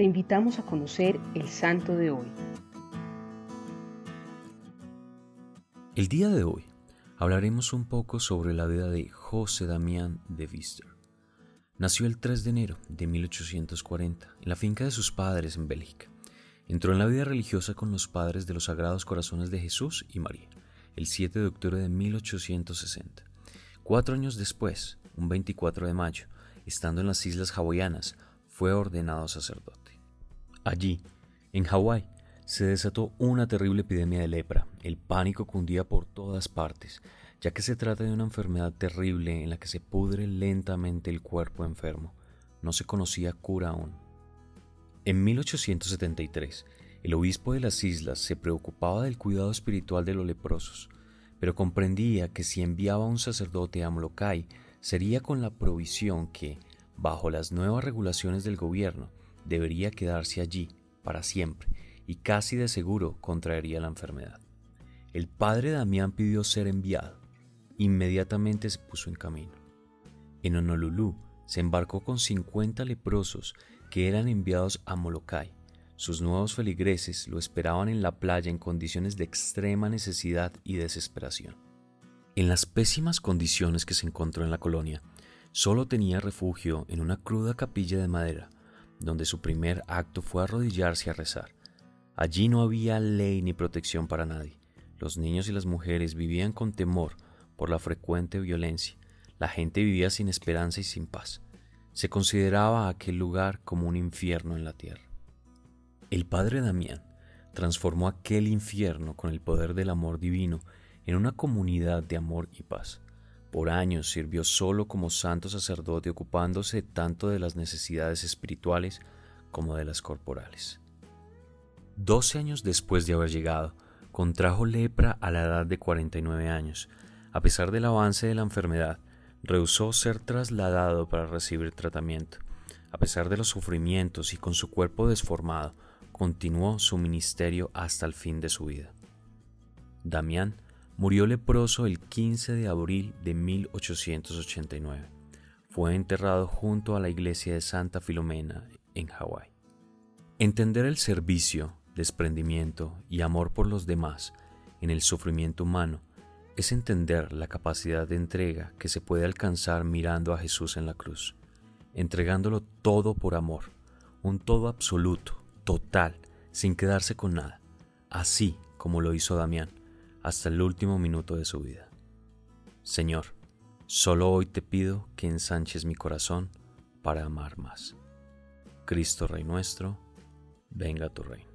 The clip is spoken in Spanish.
te invitamos a conocer el santo de hoy. El día de hoy hablaremos un poco sobre la vida de José Damián de Vister. Nació el 3 de enero de 1840 en la finca de sus padres en Bélgica. Entró en la vida religiosa con los padres de los Sagrados Corazones de Jesús y María, el 7 de octubre de 1860. Cuatro años después, un 24 de mayo, estando en las Islas Hawaianas, fue ordenado sacerdote. Allí, en Hawái, se desató una terrible epidemia de lepra. El pánico cundía por todas partes, ya que se trata de una enfermedad terrible en la que se pudre lentamente el cuerpo enfermo. No se conocía cura aún. En 1873, el obispo de las islas se preocupaba del cuidado espiritual de los leprosos, pero comprendía que si enviaba a un sacerdote a Molokai sería con la provisión que, bajo las nuevas regulaciones del gobierno, debería quedarse allí para siempre y casi de seguro contraería la enfermedad. El padre Damián pidió ser enviado. Inmediatamente se puso en camino. En Honolulu se embarcó con 50 leprosos que eran enviados a Molokai. Sus nuevos feligreses lo esperaban en la playa en condiciones de extrema necesidad y desesperación. En las pésimas condiciones que se encontró en la colonia, Solo tenía refugio en una cruda capilla de madera, donde su primer acto fue arrodillarse a rezar. Allí no había ley ni protección para nadie. Los niños y las mujeres vivían con temor por la frecuente violencia. La gente vivía sin esperanza y sin paz. Se consideraba aquel lugar como un infierno en la tierra. El padre Damián transformó aquel infierno con el poder del amor divino en una comunidad de amor y paz. Por años sirvió solo como santo sacerdote ocupándose tanto de las necesidades espirituales como de las corporales. Doce años después de haber llegado, contrajo lepra a la edad de 49 años. A pesar del avance de la enfermedad, rehusó ser trasladado para recibir tratamiento. A pesar de los sufrimientos y con su cuerpo desformado, continuó su ministerio hasta el fin de su vida. Damián Murió leproso el 15 de abril de 1889. Fue enterrado junto a la iglesia de Santa Filomena en Hawái. Entender el servicio, desprendimiento y amor por los demás en el sufrimiento humano es entender la capacidad de entrega que se puede alcanzar mirando a Jesús en la cruz, entregándolo todo por amor, un todo absoluto, total, sin quedarse con nada, así como lo hizo Damián hasta el último minuto de su vida. Señor, solo hoy te pido que ensanches mi corazón para amar más. Cristo Rey nuestro, venga tu reino.